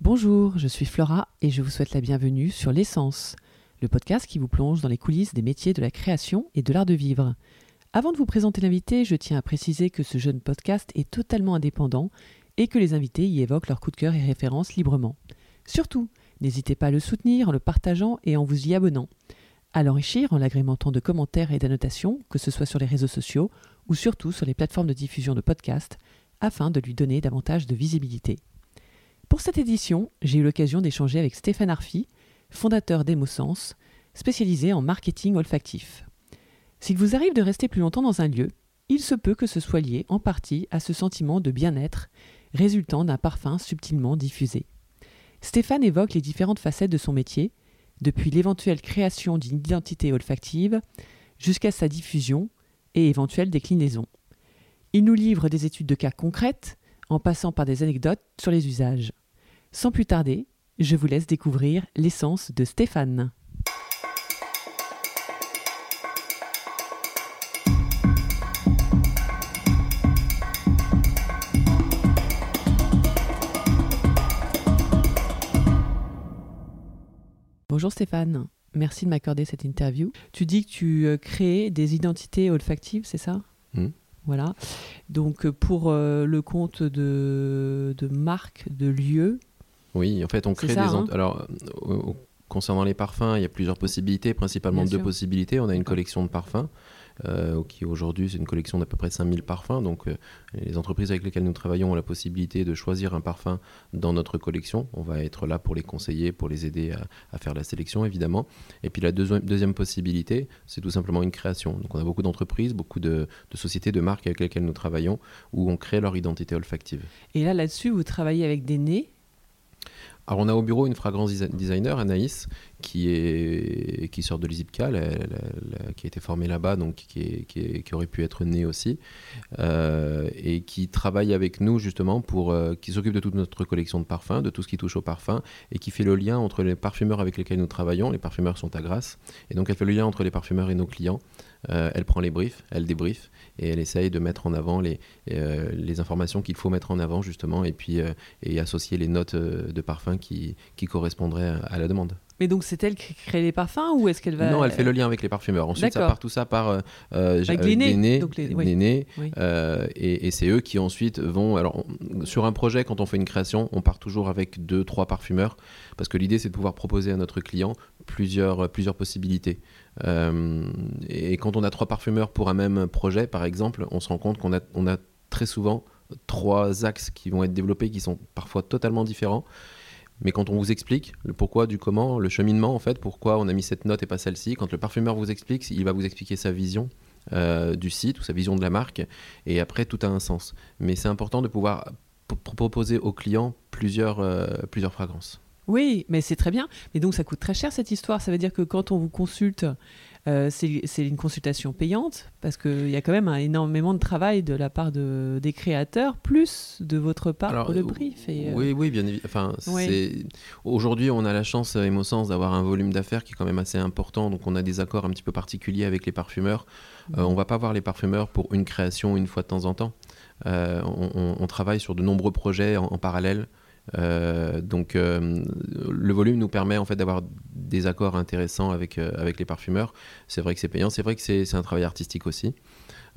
Bonjour, je suis Flora et je vous souhaite la bienvenue sur L'essence, le podcast qui vous plonge dans les coulisses des métiers de la création et de l'art de vivre. Avant de vous présenter l'invité, je tiens à préciser que ce jeune podcast est totalement indépendant et que les invités y évoquent leurs coups de cœur et références librement. Surtout, n'hésitez pas à le soutenir en le partageant et en vous y abonnant, à l'enrichir en l'agrémentant de commentaires et d'annotations, que ce soit sur les réseaux sociaux ou surtout sur les plateformes de diffusion de podcasts, afin de lui donner davantage de visibilité. Pour cette édition, j'ai eu l'occasion d'échanger avec Stéphane Arfi, fondateur d'Emosens, spécialisé en marketing olfactif. S'il vous arrive de rester plus longtemps dans un lieu, il se peut que ce soit lié en partie à ce sentiment de bien-être résultant d'un parfum subtilement diffusé. Stéphane évoque les différentes facettes de son métier, depuis l'éventuelle création d'une identité olfactive jusqu'à sa diffusion et éventuelle déclinaison. Il nous livre des études de cas concrètes, en passant par des anecdotes sur les usages. Sans plus tarder, je vous laisse découvrir l'essence de Stéphane. Bonjour Stéphane, merci de m'accorder cette interview. Tu dis que tu euh, crées des identités olfactives, c'est ça? Hmm. Voilà. Donc euh, pour euh, le compte de, de marques, de lieux, Oui, en fait, on crée ça, des. hein. Alors, euh, concernant les parfums, il y a plusieurs possibilités, principalement Bien deux sûr. possibilités. On a une collection de parfums, euh, qui aujourd'hui, c'est une collection d'à peu près 5000 parfums. Donc, euh, les entreprises avec lesquelles nous travaillons ont la possibilité de choisir un parfum dans notre collection. On va être là pour les conseiller, pour les aider à, à faire la sélection, évidemment. Et puis, la deuxi- deuxième possibilité, c'est tout simplement une création. Donc, on a beaucoup d'entreprises, beaucoup de, de sociétés, de marques avec lesquelles nous travaillons, où on crée leur identité olfactive. et là là-dessus vous travaillez avec des nez. Alors on a au bureau une fragrance desi- designer, Anaïs, qui, est, qui sort de l'ISIPCA, qui a été formée là-bas, donc qui, qui, aurait pu être née aussi, euh, et qui travaille avec nous justement pour, euh, qui s'occupe de toute notre collection de parfums, de tout ce qui touche au parfum, et qui fait le lien entre les parfumeurs avec lesquels nous travaillons, les parfumeurs sont à Grasse, et donc elle fait le lien entre les parfumeurs et nos clients. Euh, elle prend les briefs, elle débrief, et elle essaye de mettre en avant les, euh, les informations qu'il faut mettre en avant justement, et puis euh, et associer les notes de parfum qui, qui correspondraient à, la demande. Mais donc c'est elle qui crée les parfums ou est-ce qu'elle va Non, elle fait le lien avec les parfumeurs. Ensuite, ça part tout ça par euh, Avec les les- oui. Oui. euh, et, et c'est eux qui ensuite vont. Alors, on- sur un projet, quand on fait une création, on part toujours avec deux, trois parfumeurs, parce que l'idée, c'est de pouvoir proposer à notre client plusieurs, plusieurs possibilités. Euh, et quand on a trois parfumeurs pour un même projet, par exemple, on se rend compte qu'on a, très souvent trois axes qui vont être développés qui sont parfois totalement différents. Mais quand on vous explique le pourquoi du comment, le cheminement en fait, pourquoi on a mis cette note et pas celle-ci, quand le parfumeur vous explique, il va vous expliquer sa vision euh, du site ou sa vision de la marque, et après tout a un sens. Mais c'est important de pouvoir proposer aux clients plusieurs, euh, plusieurs fragrances. Oui, mais c'est très bien. Mais donc ça coûte très cher cette histoire. Ça veut dire que quand on vous consulte, euh, c'est une consultation payante parce qu'il y a quand même un énormément de travail de la part de, des créateurs, plus de votre part Alors, pour le euh, brief. Et, euh, Oui, oui, bien évidemment. Enfin, Oui. c'est- Aujourd'hui, on a la chance, euh, Emosens, d'avoir un volume d'affaires qui est quand même assez important. Donc, on a des accords un petit peu particuliers avec les parfumeurs. Euh, on va pas voir les parfumeurs pour une création une fois de temps en temps. Euh, on, on- on travaille sur de nombreux projets en, en parallèle. Euh, donc, euh, le volume nous permet en fait d'avoir des accords intéressants avec, euh, avec les parfumeurs. C'est vrai que c'est payant. C'est vrai que c'est un travail artistique aussi.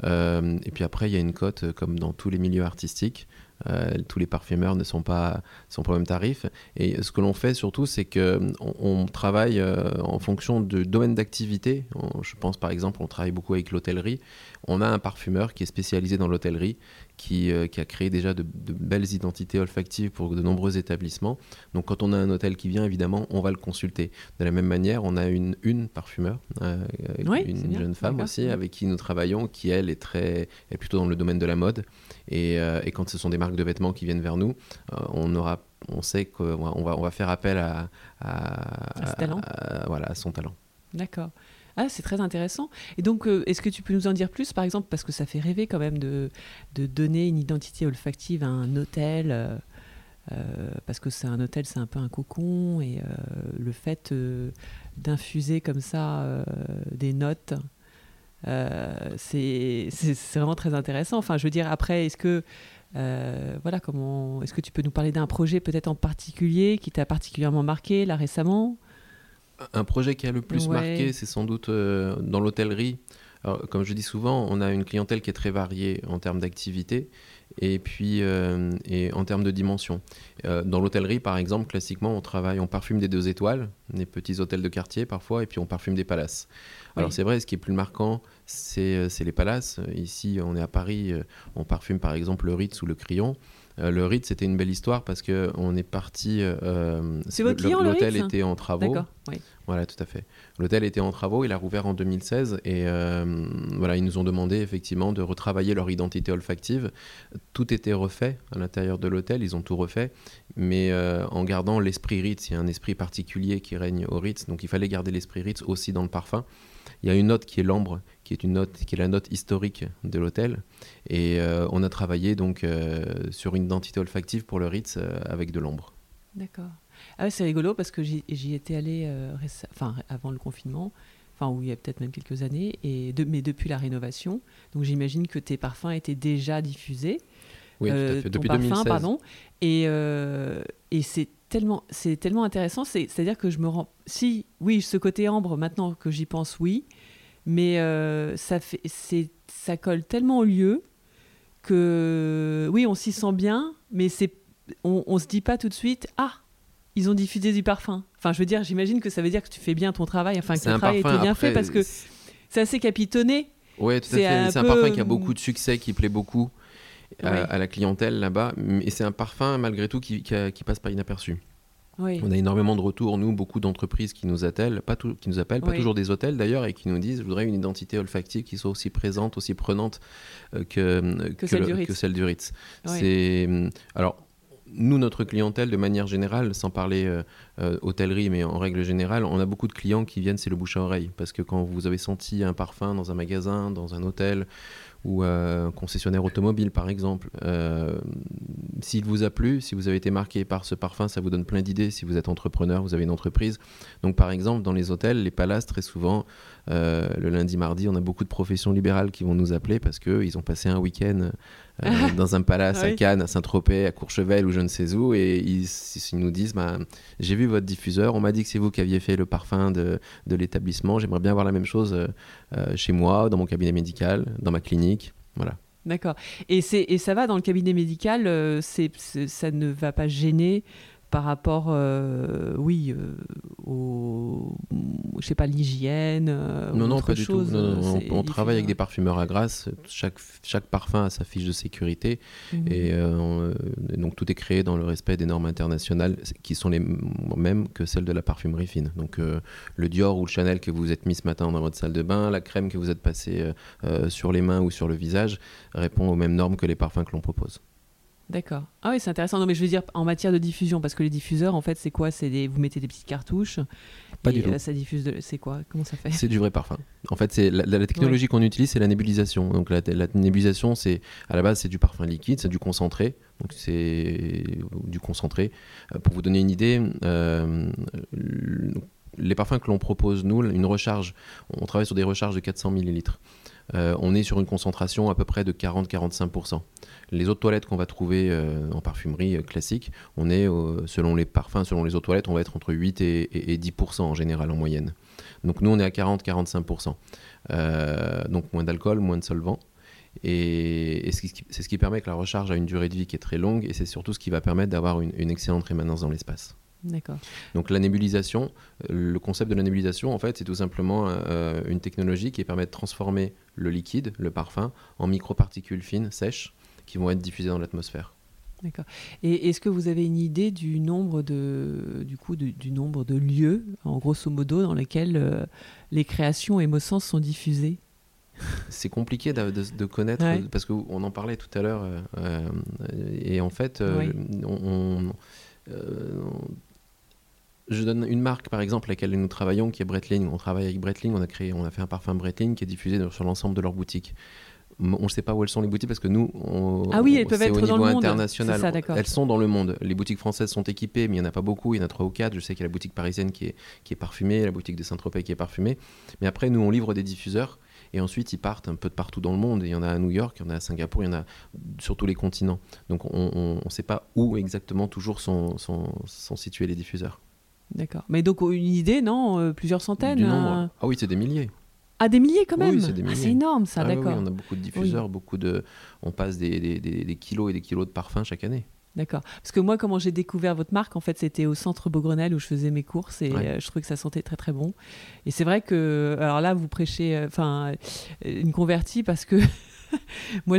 Et puis après, il y a une cote, comme dans tous les milieux artistiques. Euh, tous les parfumeurs ne sont pas, sont pas au même tarif. Et ce que l'on fait surtout, c'est qu'on on travaille euh, en fonction de domaine d'activité. Je pense par exemple, on travaille beaucoup avec l'hôtellerie. On a un parfumeur qui est spécialisé dans l'hôtellerie, qui, euh, qui a créé déjà de, de belles identités olfactives pour de nombreux établissements. Donc quand on a un hôtel qui vient, évidemment, on va le consulter. De la même manière, on a une, une parfumeur, Oui, une jeune femme aussi, avec qui nous travaillons, qui elle est très, est plutôt dans le domaine de la mode. Et, et quand ce sont des marques de vêtements qui viennent vers nous, euh, on aura, on sait qu'on va, on va, faire appel à, à, À ce talent. à- voilà, son talent. D'accord. Ah, c'est très intéressant. Et donc, euh, est-ce que tu peux nous en dire plus, par exemple, parce que ça fait rêver quand même de, de donner une identité olfactive à un hôtel, euh, euh, parce que c'est un hôtel, c'est un peu un cocon, et le fait d'infuser comme ça des notes, c'est vraiment très intéressant. Enfin, je veux dire, après, est-ce que voilà, comment est-ce que tu peux nous parler d'un projet peut-être en particulier qui t'a particulièrement marqué là récemment? Un projet qui a le plus marqué, c'est sans doute dans l'hôtellerie. comme je dis souvent, on a une clientèle qui est très variée en termes d'activité et puis euh, et en termes de dimension. Euh, dans l'hôtellerie, par exemple, classiquement, on travaille, on parfume des deux étoiles, des petits hôtels de quartier parfois, et puis on parfume des palaces. Alors c'est vrai, ce qui est plus marquant, c'est euh, les palaces. Ici, on est à Paris, on parfume par exemple le Ritz ou le Crillon. Le Ritz, c'était une belle histoire parce que on est parti. c'est votre client, L'hôtel était en travaux. Oui. Voilà, tout à fait. L'hôtel était en travaux, il a rouvert en 2016 et euh, voilà, ils nous ont demandé effectivement de retravailler leur identité olfactive. Tout était refait à l'intérieur de l'hôtel, ils ont tout refait, mais euh, en gardant l'esprit Ritz. Il y a un esprit particulier qui règne au Ritz, donc il fallait garder l'esprit Ritz aussi dans le parfum. Il y a une note qui est l'ambre, qui est une note qui est la note historique de l'hôtel, et euh, on a travaillé donc sur une identité olfactive pour le Ritz avec de l'ambre. D'accord. Ah c'est rigolo parce que j'y étais allé euh, enfin, avant le confinement, enfin, il y a peut-être même quelques années, et mais depuis la rénovation. Donc j'imagine que tes parfums étaient déjà diffusés. Oui, tout à euh, fait. Depuis parfum, 2016. pardon. Et, euh, et c'est tellement, tellement intéressant. C'est-à-dire que je me rends. Si, oui, ce côté ambre, maintenant que j'y pense, oui. Mais ça, fait, ça colle tellement au lieu que, oui, on s'y sent bien, mais c'est on, on se dit pas tout de suite, ah, ils ont diffusé du parfum. Enfin, je veux dire, j'imagine que ça veut dire que tu fais bien ton travail, enfin que ton travail été bien fait parce que c'est assez capitonné. Oui, tout à fait. C'est un parfum qui a beaucoup de succès, qui plaît beaucoup euh, à, la clientèle là-bas. Et c'est un parfum, malgré tout, qui, passe pas inaperçu. On a énormément de retours, nous, beaucoup d'entreprises qui nous appellent, pas qui nous appellent, pas toujours des hôtels d'ailleurs, et qui nous disent je voudrais une identité olfactive qui soit aussi présente, aussi prenante euh, que, que, celle, du que celle du Ritz. C'est alors nous, notre clientèle, de manière générale, sans parler euh, euh, hôtellerie, mais en règle générale, on a beaucoup de clients qui viennent, c'est le bouche à oreille. Parce que quand vous avez senti un parfum dans un magasin, dans un hôtel, ou un concessionnaire automobile par exemple. Euh, s'il vous a plu, si vous avez été marqué par ce parfum, ça vous donne plein d'idées. Si vous êtes entrepreneur, vous avez une entreprise. Donc par exemple, dans les hôtels, les palaces, très souvent, euh, le lundi, mardi, on a beaucoup de professions libérales qui vont nous appeler parce qu'ils ont passé un week-end euh, dans un palace à Cannes, à Saint-Tropez, à Courchevel ou je ne sais où, et ils, nous disent bah, J'ai vu votre diffuseur, on m'a dit que c'est vous qui aviez fait le parfum de, de l'établissement, j'aimerais bien voir la même chose chez moi, dans mon cabinet médical, dans ma clinique voilà. D'accord. Et, et ça va dans le cabinet médical, euh, ça ne va pas gêner par rapport, euh, oui, euh, au, je sais pas, l'hygiène. Euh, non, non, pas du tout. on, travaille avec des parfumeurs à grâce. Chaque, chaque parfum a sa fiche de sécurité. Mhm. Et, donc tout est créé dans le respect des normes internationales qui sont les mêmes que celles de la parfumerie fine. Donc le Dior ou le Chanel que vous êtes mis ce matin dans votre salle de bain, la crème que vous êtes passée sur les mains ou sur le visage répond aux mêmes normes que les parfums que l'on propose. D'accord. Ah oui, c'est intéressant. Non, mais je veux dire en matière de diffusion, parce que les diffuseurs, en fait, c'est quoi? C'est des... vous mettez des petites cartouches. Pas du tout. ça diffuse. De... C'est quoi? Comment ça fait? C'est du vrai parfum. En fait, c'est la, technologie qu'on utilise, c'est la nébulisation. Donc la, nébulisation, c'est à la base, c'est du parfum liquide, c'est du concentré. Donc c'est du concentré. Euh, pour vous donner une idée. Euh, les parfums que l'on propose, nous, une recharge, on travaille sur des recharges de 400 millilitres. Euh, on est sur une concentration à peu près de 40-45%. Les autres toilettes qu'on va trouver euh, en parfumerie euh, classique, on est, selon les parfums, selon les autres toilettes, on va être entre 8 et, 10% en général en moyenne. Donc nous, on est à 40-45%. donc moins d'alcool, moins de solvant. Et, c'est ce qui permet que la recharge a une durée de vie qui est très longue et c'est surtout ce qui va permettre d'avoir une excellente rémanence dans l'espace. D'accord. Donc la nébulisation, le concept de la nébulisation, en fait, c'est tout simplement euh, une technologie qui permet de transformer le liquide, le parfum, en microparticules fines, sèches, qui vont être diffusées dans l'atmosphère. D'accord. Et est-ce que vous avez une idée du nombre de, du coup, du nombre de lieux, en grosso modo, dans lesquels euh, les créations Émosens sont diffusées? C'est compliqué de, connaître parce qu'on en parlait tout à l'heure euh, et en fait on, je donne une marque par exemple à laquelle nous travaillons qui est Breitling. On travaille avec Breitling, on a créé, on a fait un parfum Breitling qui est diffusé sur l'ensemble de leurs boutiques. On ne sait pas où elles sont les boutiques parce que nous, on, ah oui, elles peuvent être au niveau dans le international. Ça, elles sont dans le monde. Les boutiques françaises sont équipées, mais il n'y en a pas beaucoup. Il y en a trois ou quatre. Je sais qu'il y a la boutique parisienne qui est, qui est parfumée, la boutique de Saint-Tropez qui est parfumée. Mais après, nous, on livre des diffuseurs et ensuite ils partent un peu de partout dans le monde. il y en a à New York, il y en a à Singapour, il y en a sur tous les continents. Donc on ne sait pas où exactement toujours sont, sont, sont situés les diffuseurs. D'accord. Mais donc une idée, non euh, Plusieurs centaines euh Ah oui, c'est des milliers. Ah, des milliers quand même oui, c'est, ah, énorme ça, ah d'accord. Oui, on a beaucoup de diffuseurs, beaucoup de... on passe des, des, des, kilos et des kilos de parfums chaque année. D'accord. Parce que moi, comment j'ai découvert votre marque, en fait, c'était au centre Beaugrenelle où je faisais mes courses et euh, je trouvais que ça sentait très très bon. Et c'est vrai que, alors là, vous prêchez, enfin, une convertie parce que moi,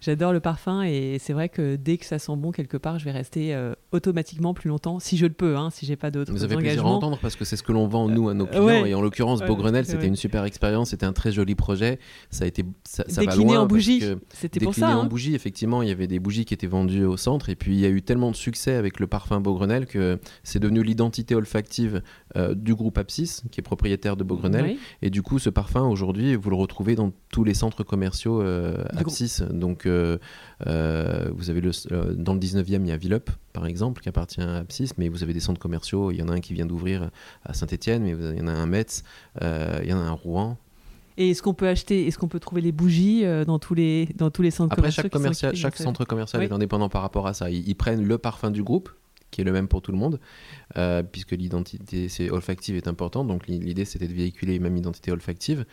j'adore le parfum et c'est vrai que dès que ça sent bon quelque part, je vais rester euh, automatiquement plus longtemps, si je le peux, hein, si j'ai pas d'autres Vous avez plaisir à entendre parce que c'est ce que l'on vend nous à nos clients. et en l'occurrence Beaugrenelle, c'était une super expérience, c'était un très joli projet, ça a été ça, ça décliné va loin en bougie, c'était pour ça. en hein. bougie, effectivement, il y avait des bougies qui étaient vendues au centre. Et puis il y a eu tellement de succès avec le parfum Beaugrenelle que c'est devenu l'identité olfactive euh, du groupe Apsis, qui est propriétaire de Beaugrenelle, et du coup, ce parfum aujourd'hui, vous le retrouvez dans tous les centres commerciaux euh, Apsis donc, euh, euh, vous avez le, euh, dans le 19e, il y a Villeup, par exemple, qui appartient à Apsis, mais vous avez des centres commerciaux. Il y en a un qui vient d'ouvrir à Saint-Etienne, mais il y en a un à Metz, il y en a un à Rouen. Et est-ce qu'on peut acheter, est-ce qu'on peut trouver les bougies dans tous les dans tous les centres Après, commerciaux chaque, commercial, chaque centre commercial est indépendant par rapport à ça. ils, prennent le parfum du groupe, qui est le même pour tout le monde, euh, puisque l'identité olfactive est importante. Donc l'idée c'était de véhiculer une même identité olfactive.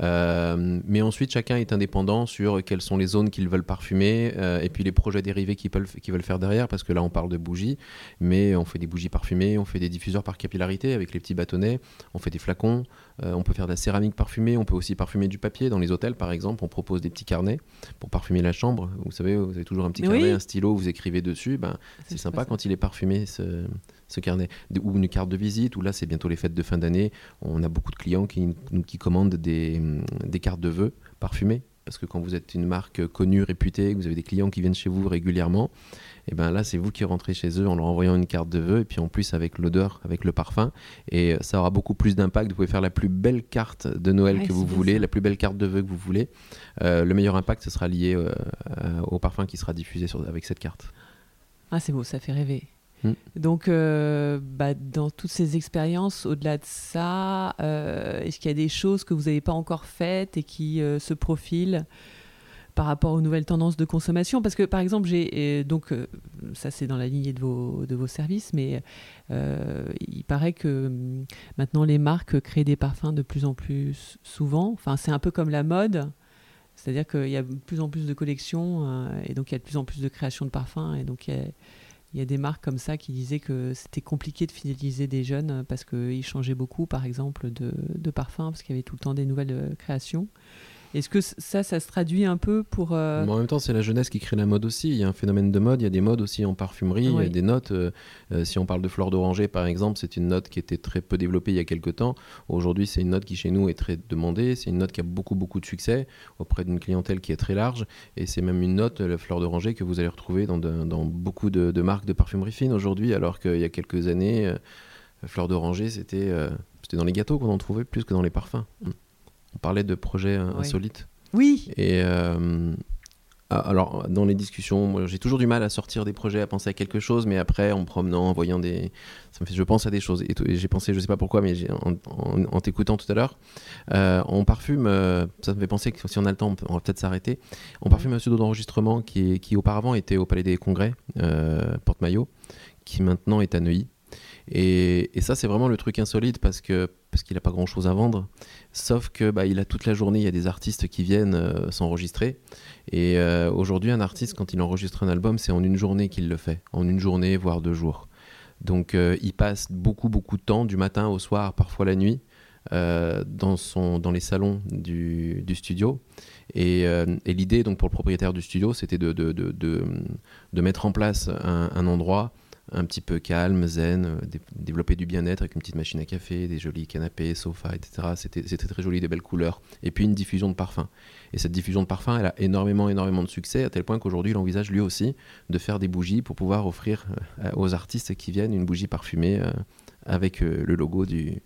Euh, mais ensuite chacun est indépendant sur quelles sont les zones qu'ils veulent parfumer euh, et puis les projets dérivés qu'ils veulent, veulent faire derrière, parce que là on parle de bougies, mais on fait des bougies parfumées, on fait des diffuseurs par capillarité avec les petits bâtonnets, on fait des flacons, on peut faire de la céramique parfumée, on peut aussi parfumer du papier. Dans les hôtels par exemple, on propose des petits carnets pour parfumer la chambre. Vous savez, vous avez toujours un petit carnet, un stylo, vous écrivez dessus. Ben, c'est sympa quand il est parfumé ce, carnet. Ou une carte de visite, où là c'est bientôt les fêtes de fin d'année. On a beaucoup de clients qui, qui commandent des, des cartes de vœux parfumées parce que quand vous êtes une marque connue, réputée, que vous avez des clients qui viennent chez vous régulièrement, et ben là c'est vous qui rentrez chez eux en leur envoyant une carte de vœux et puis en plus avec l'odeur, avec le parfum et ça aura beaucoup plus d'impact. Vous pouvez faire la plus belle carte de Noël que vous voulez, la plus belle carte de vœux que vous voulez. Euh, le meilleur impact ce sera lié euh, au parfum qui sera diffusé sur, avec cette carte. Ah c'est beau, ça fait rêver. Mm. Donc, euh, bah, dans toutes ces expériences, au-delà de ça, euh, est-ce qu'il y a des choses que vous n'avez pas encore faites et qui euh, se profilent par rapport aux nouvelles tendances de consommation? Parce que, par exemple, j'ai donc ça c'est dans la lignée de vos, de vos services, mais il paraît que hum, maintenant les marques créent des parfums de plus en plus souvent. Enfin, c'est un peu comme la mode. C'est-à-dire qu'il y a de plus en plus de collections et donc il y a de plus en plus de création de parfums et donc il y a des marques comme ça qui disaient que c'était compliqué de fidéliser des jeunes parce qu'ils changeaient beaucoup, par exemple, de, parfum, parce qu'il y avait tout le temps des nouvelles euh, créations. Est-ce que ça, ça se traduit un peu pour... Euh, en même temps, c'est la jeunesse qui crée la mode aussi. Il y a un phénomène de mode, il y a des modes aussi en parfumerie, il y a des notes. Euh, euh, si on parle de fleur d'oranger, par exemple, c'est une note qui était très peu développée il y a quelques temps. Aujourd'hui, c'est une note qui chez nous est très demandée. C'est une note qui a beaucoup, beaucoup de succès auprès d'une clientèle qui est très large. Et c'est même une note, la fleur d'oranger, que vous allez retrouver dans, dans beaucoup de, marques de parfumerie fine aujourd'hui, alors qu'il y a quelques années, fleur d'oranger, c'était c'était dans les gâteaux qu'on en trouvait plus que dans les parfums. On parlait de projets euh, insolites. Oui. Et euh, alors, dans les discussions, j'ai toujours du mal à sortir des projets, à penser à quelque chose, mais après, en promenant, en voyant des. Ça me fait, je pense à des choses. Et, j'ai pensé, je sais pas pourquoi, mais en, t'écoutant tout à l'heure, euh, on parfume, ça me fait penser que si on a le temps, on, va peut-être s'arrêter. On parfume un pseudo d'enregistrement qui, qui auparavant était au Palais des Congrès, Porte-Maillot, qui maintenant est à Neuilly. Et, ça, c'est vraiment le truc insolite parce que parce qu'il n'a pas grand-chose à vendre. Sauf que bah, il a toute la journée, il y a des artistes qui viennent euh, s'enregistrer. Et euh, aujourd'hui, un artiste, quand il enregistre un album, c'est en une journée qu'il le fait, en une journée, voire deux jours. Donc, euh, il passe beaucoup, beaucoup de temps, du matin au soir, parfois la nuit, dans, les salons du, studio. Et, l'idée, donc, pour le propriétaire du studio, c'était de, mettre en place un endroit un petit peu calme, zen, euh, développer du bien-être avec une petite machine à café, des jolis canapés, sofas, etc. C'était très joli, des belles couleurs. Et puis une diffusion de parfum. Et cette diffusion de parfum, elle a énormément, énormément de succès, à tel point qu'aujourd'hui, il envisage lui aussi de faire des bougies pour pouvoir offrir euh, aux artistes qui viennent une bougie parfumée euh, avec le logo du,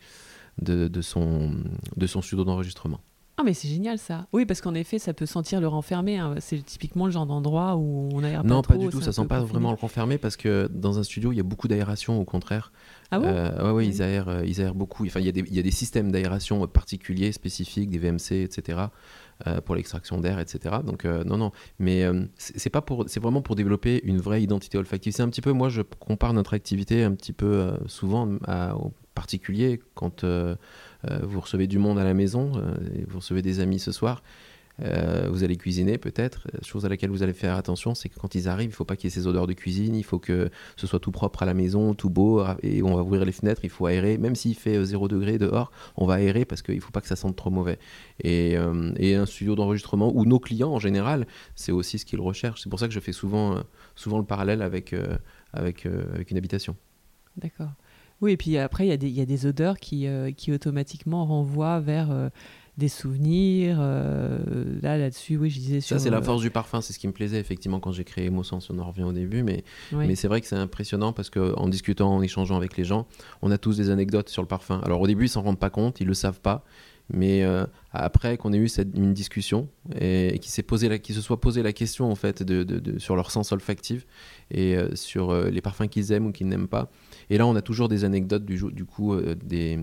de, son, de son studio d'enregistrement. Ah mais c'est génial ça. Oui parce qu'en effet ça peut sentir le renfermer. hein. C'est typiquement le genre d'endroit où on aère Non, pas pas trop, du tout, ça sent pas confiné. vraiment le renfermer parce que dans un studio, il y a beaucoup d'aération au contraire. Ah bon? Euh, ouais, ouais, Oui. ils aèrent, euh, ils aèrent beaucoup. Enfin, il y, a des- il y a des systèmes d'aération particuliers, spécifiques, des VMC, etc., pour l'extraction d'air, etc. Donc, euh, non, non. Mais euh, c'est pas pour, c'est vraiment pour développer une vraie identité olfactive. C'est un petit peu, moi, je compare notre activité un petit peu euh, souvent à, aux particuliers quand euh, euh, vous recevez du monde à la maison, euh, et vous recevez des amis ce soir. Euh, vous allez cuisiner peut-être. Euh, Chose à laquelle vous allez faire attention, c'est que quand ils arrivent, il faut pas qu'il y ait ces odeurs de cuisine. Il faut que ce soit tout propre à la maison, tout beau. Et on va ouvrir les fenêtres, il faut aérer. Même s'il fait euh, 0 degré dehors, on va aérer parce qu'il faut pas que ça sente trop mauvais. Et, euh, un studio d'enregistrement, ou nos clients en général, c'est aussi ce qu'ils recherchent. C'est pour ça que je fais souvent, euh, souvent le parallèle avec, euh, avec, euh, une habitation. D'accord. Oui, et puis après, il y, a des- odeurs qui, euh, automatiquement renvoient vers euh, des souvenirs. euh, là, là-dessus, oui, je disais Ça, sur, c'est la euh, force du parfum. C'est ce qui me plaisait effectivement quand j'ai créé Emossens. On en revient au début, mais oui. Mais c'est vrai que c'est impressionnant parce qu'en discutant, en échangeant avec les gens, on a tous des anecdotes sur le parfum. Alors au début, ils s'en rendent pas compte, ils le savent pas. Mais euh, après qu'on ait eu cette, une discussion et, et qu'ils s'est posé la- qu'ils se soient posé la question en fait de, de- de- sur leur sens olfactif et euh, sur euh, les parfums qu'ils aiment ou qu'ils n'aiment pas. Et là, on a toujours des anecdotes du, coup des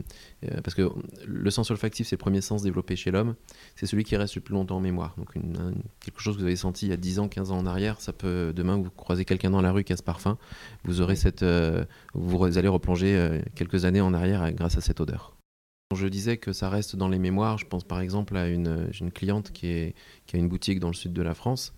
parce que le sens olfactif c'est le premier sens développé chez l'homme. C'est celui qui reste le plus longtemps en mémoire. Donc une- quelque chose que vous avez senti il y a 10 ans, 15 ans en arrière, ça peut demain vous croisez quelqu'un dans la rue qui a ce parfum, vous aurez cette vous allez replonger quelques années en arrière grâce à cette odeur. Je disais que ça reste dans les mémoires. Je pense par exemple à une, une cliente qui, a une boutique dans le sud de la France.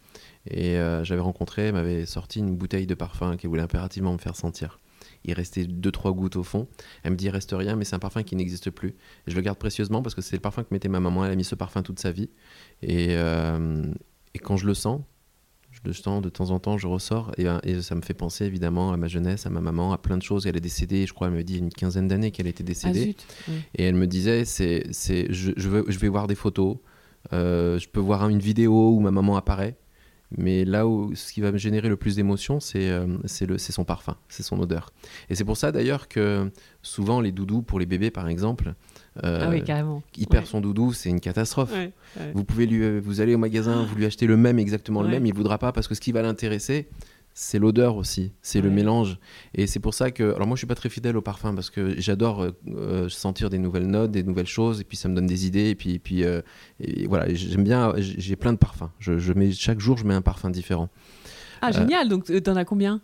Et euh, j'avais rencontré, elle m'avait sorti une bouteille de parfum qu'elle voulait impérativement me faire sentir. Il restait 2-3 gouttes au fond. Elle me dit il reste rien, mais c'est un parfum qui n'existe plus. Et je le garde précieusement parce que c'est le parfum que mettait ma maman. Elle a mis ce parfum toute sa vie. Et, euh, et quand je le sens, le sens de temps en temps, je ressors. Et, euh, et ça me fait penser évidemment à ma jeunesse, à ma maman, à plein de choses. Elle est décédée, je crois, elle me dit il y a une quinzaine d'années qu'elle était Ah décédée. zut. oui. Et elle me disait, c'est, c'est, je, je, veux- je vais voir des photos, euh, je peux voir une vidéo où ma maman apparaît, mais là où ce qui va me générer le plus d'émotion, c'est, euh, c'est, le, c'est son parfum, c'est son odeur. Et c'est pour ça d'ailleurs que souvent les doudous pour les bébés par exemple, euh, ah oui, carrément. il perd Ouais. son doudou, c'est une catastrophe. Ouais, ouais. Vous pouvez lui, euh, vous allez au magasin, vous lui achetez le même, exactement le Ouais. même, il voudra pas parce que ce qui va l'intéresser, c'est l'odeur aussi, c'est le mélange. Et c'est pour ça que, alors moi je suis pas très fidèle au parfum parce que j'adore euh, euh, sentir des nouvelles notes, des nouvelles choses, et puis ça me donne des idées, et puis, et puis euh, et voilà, j'aime bien, j'ai plein de parfums. Je, je mets chaque jour je mets un parfum différent. Ah, génial. Donc, t'en as combien?